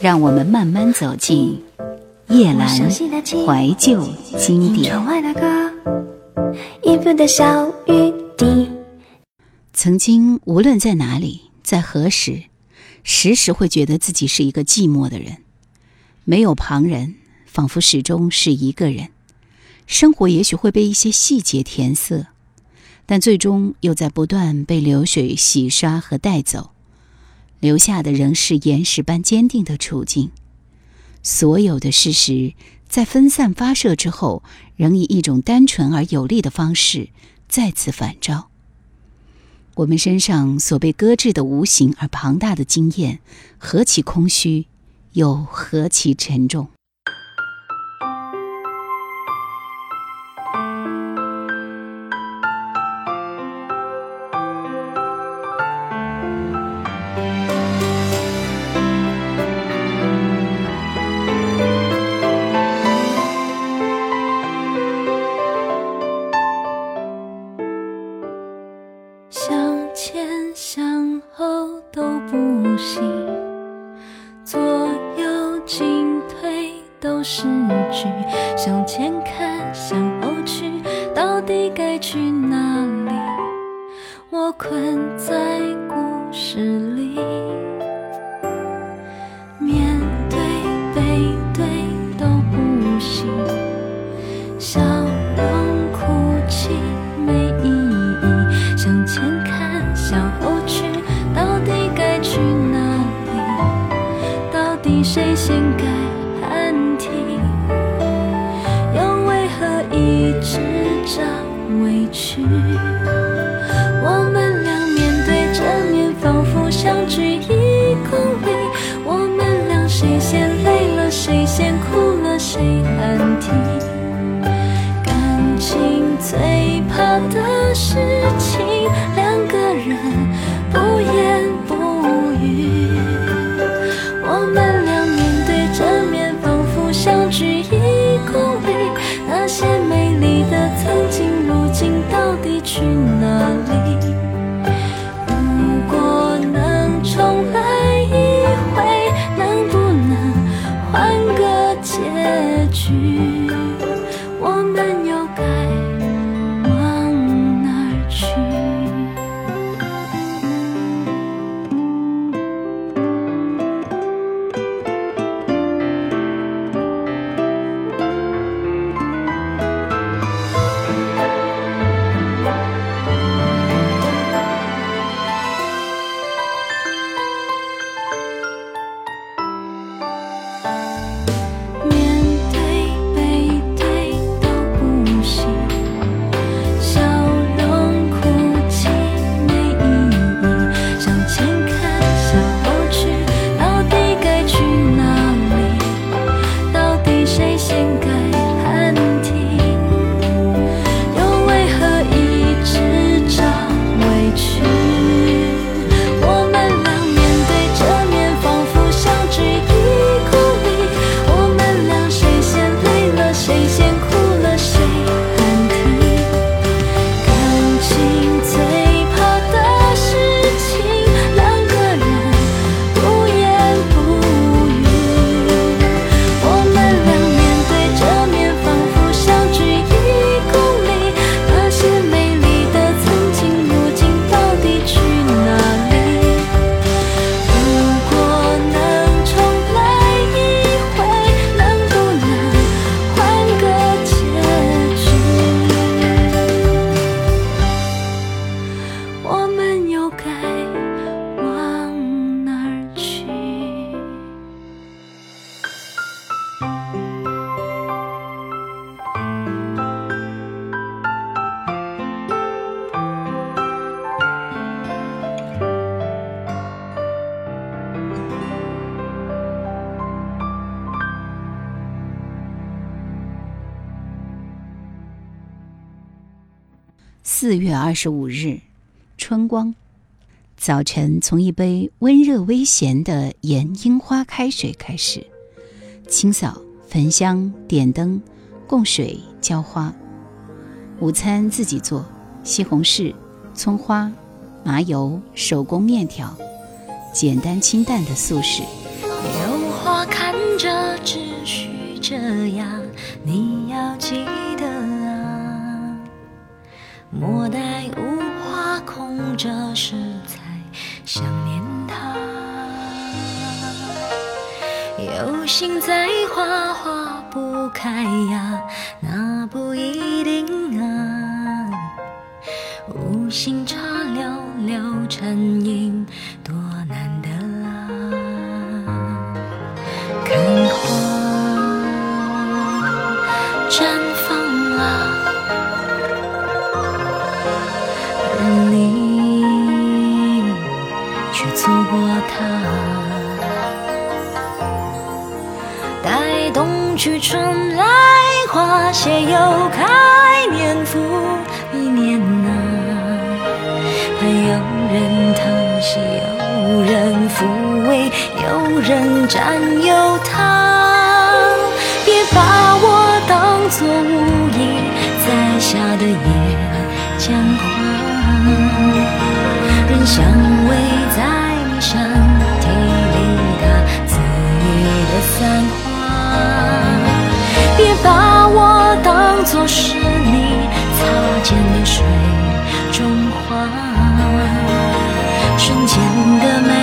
让我们慢慢走进夜阑怀旧经典。曾经，无论在哪里，在何时，时时会觉得自己是一个寂寞的人，没有旁人，仿佛始终是一个人。生活也许会被一些细节填色，但最终又在不断被流水洗刷和带走，留下的仍是岩石般坚定的处境。所有的事实在分散发射之后，仍以一种单纯而有力的方式再次反照。我们身上所被搁置的无形而庞大的经验，何其空虚，又何其沉重。前向后都不行，左右进退都失去，向前看向后去，到底该去哪里？我困在。先该喊停又为何一直找委屈我们俩面对着面仿佛相距一公里我们俩谁先累了谁先哭了谁喊停感情最怕的是四月二十五日，春光。早晨从一杯温热微咸的盐樱花开水开始，清扫、焚香、点灯、供水、浇花。午餐自己做，西红柿、葱花、麻油、手工面条，简单清淡的素食。有花看着，只需这样，你要记得。莫待无花空折时才想念他。有心栽花花不开呀，有人疼惜，有人抚慰，有人占有他。别把我当作无意栽下的野姜花，人香味在你身体里，它恣意的散花。别把我当作是你擦肩的水甜的美。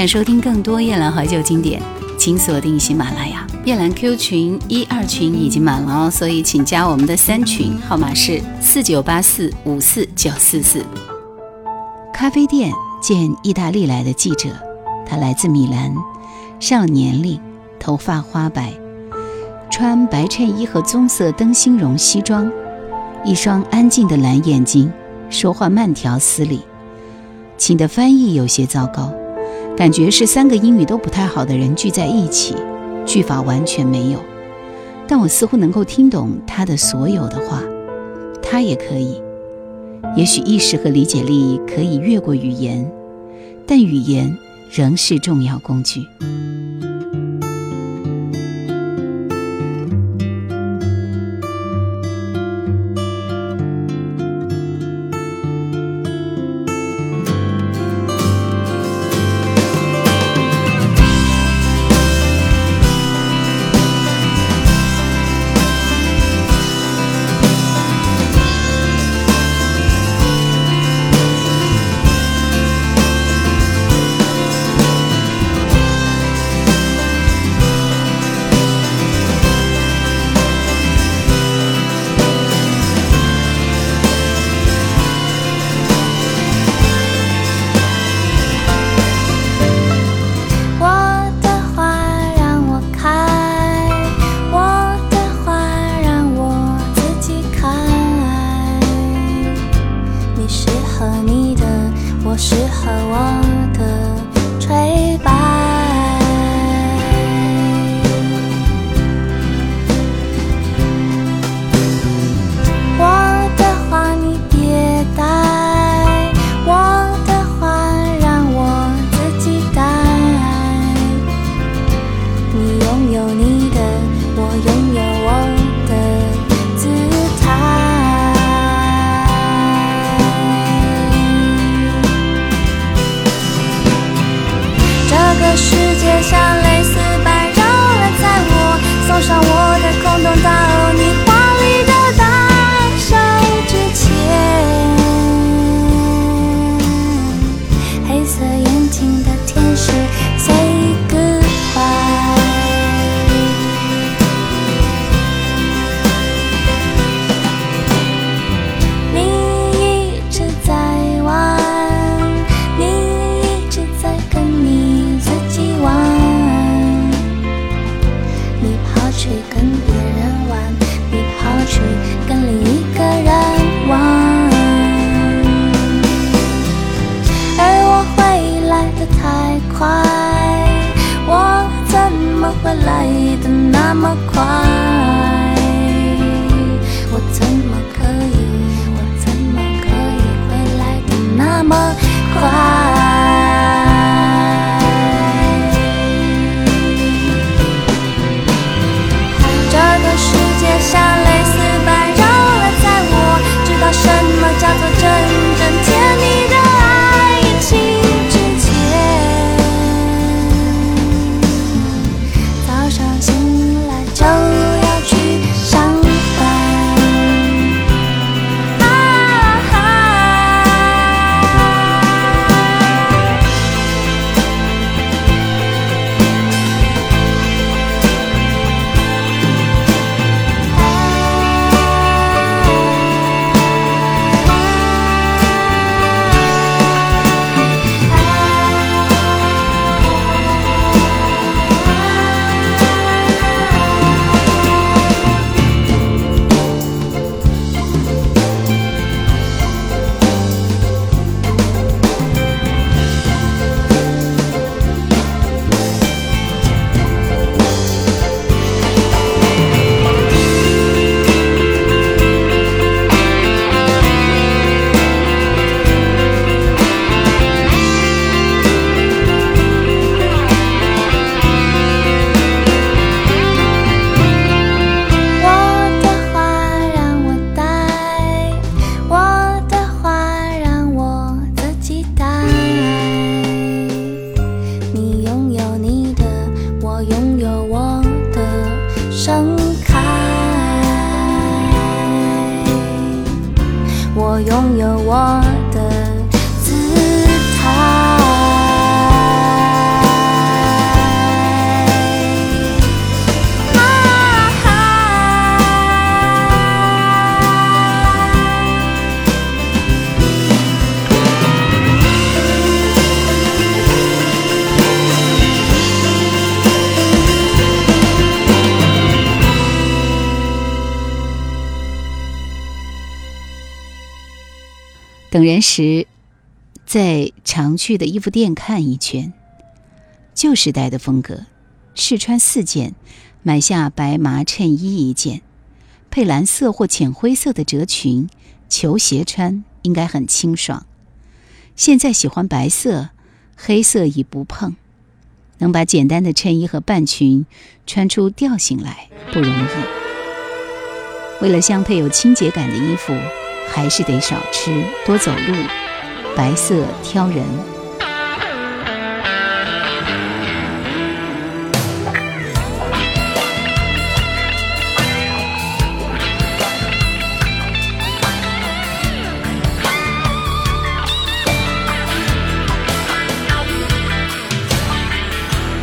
想收听更多夜兰怀旧经典，请锁定喜马拉雅。夜兰 Q 群一二群已经满了哦，所以请加我们的三群，号码是四九八四五四九四四。咖啡店见意大利来的记者，他来自米兰，上了年龄，头发花白，穿白衬衣和棕色灯芯绒西装，一双安静的蓝眼睛，说话慢条斯理。请的翻译有些糟糕，感觉是三个英语都不太好的人聚在一起，句法完全没有。但我似乎能够听懂他的所有的话，他也可以。也许意识和理解力可以越过语言，但语言仍是重要工具。等人时，在常去的衣服店看一圈，旧时代的风格，试穿四件，买下白麻衬衣一件，配蓝色或浅灰色的褶裙，球鞋穿应该很清爽。现在喜欢白色，黑色已不碰，能把简单的衬衣和半裙穿出调性来不容易。为了相配有清洁感的衣服，还是得少吃多走路，白色挑人。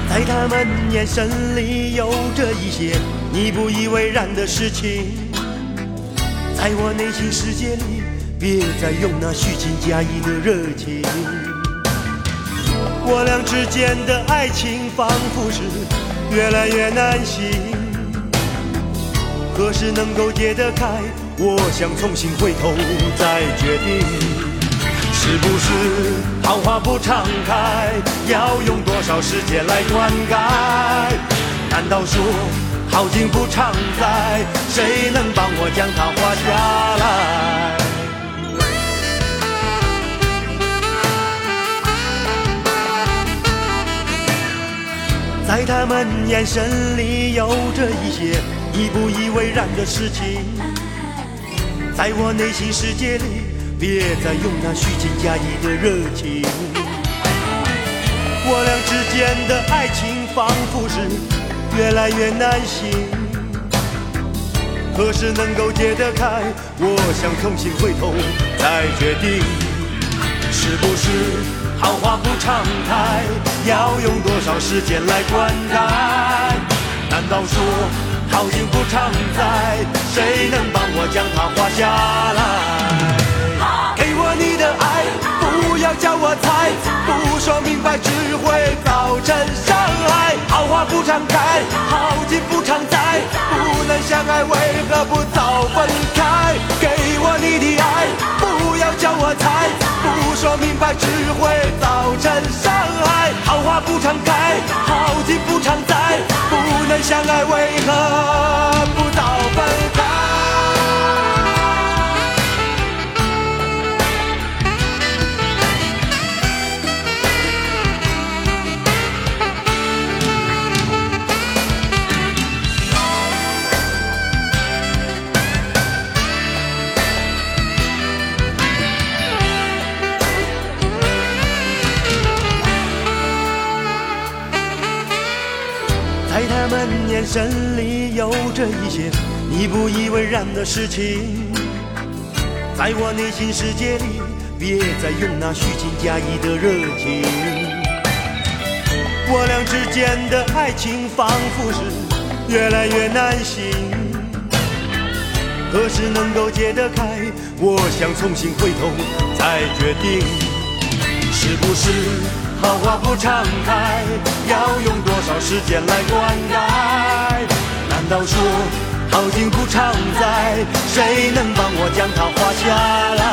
在他们眼神里有着一些你不以为然的事情，在我内心世界里，别再用那虚情假意的热情。我俩之间的爱情仿佛是越来越难行，何时能够解得开？我想重新回头再决定，是不是桃花不常开，要用多少时间来灌溉？难道说好景不常在？谁能帮我将它画下来？在他们眼神里有着一些你不以为然的事情，在我内心世界里，别再用那虚情假意的热情。我俩之间的爱情仿佛是越来越难行，何时能够解得开？我想重新回头再决定，是不是？好花不常开，要用多少时间来灌溉？难道说好景不常在？谁能帮我将它画下来？要叫我猜，不说明白只会造成伤害。好话不常开，好景不常在，不能相爱为何不早分开？给我你的爱，不要叫我猜。不说明白，只会造成伤害。好话不常开，好景不常在，不能相爱，为何不早这一些你不以为然的事情，在我内心世界里，别再用那虚情假意的热情。我俩之间的爱情仿佛是越来越难行，何时能够解得开？我想重新回头再决定，是不是？好话不常开，要用多少时间来灌溉？难道说好景不常在，谁能帮我将它画下来？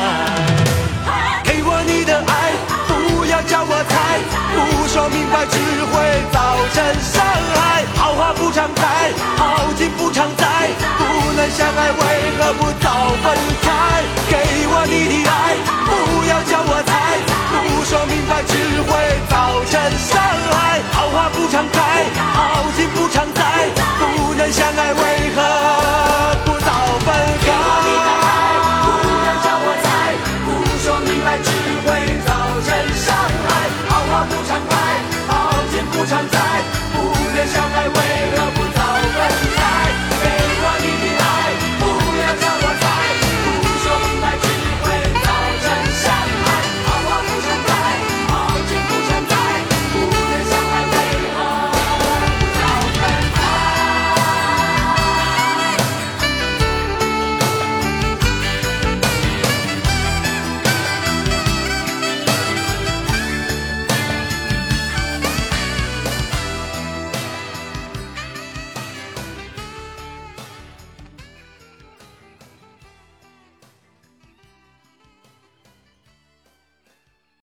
给我你的爱，不要叫我猜。不说明白只会造成伤害。好花不常开，好景不常在，不能相爱，为何不早分开？给我你的爱，不要叫我猜。不说明白只会造成伤害。好花不常开，好景不常在。不能相爱为何？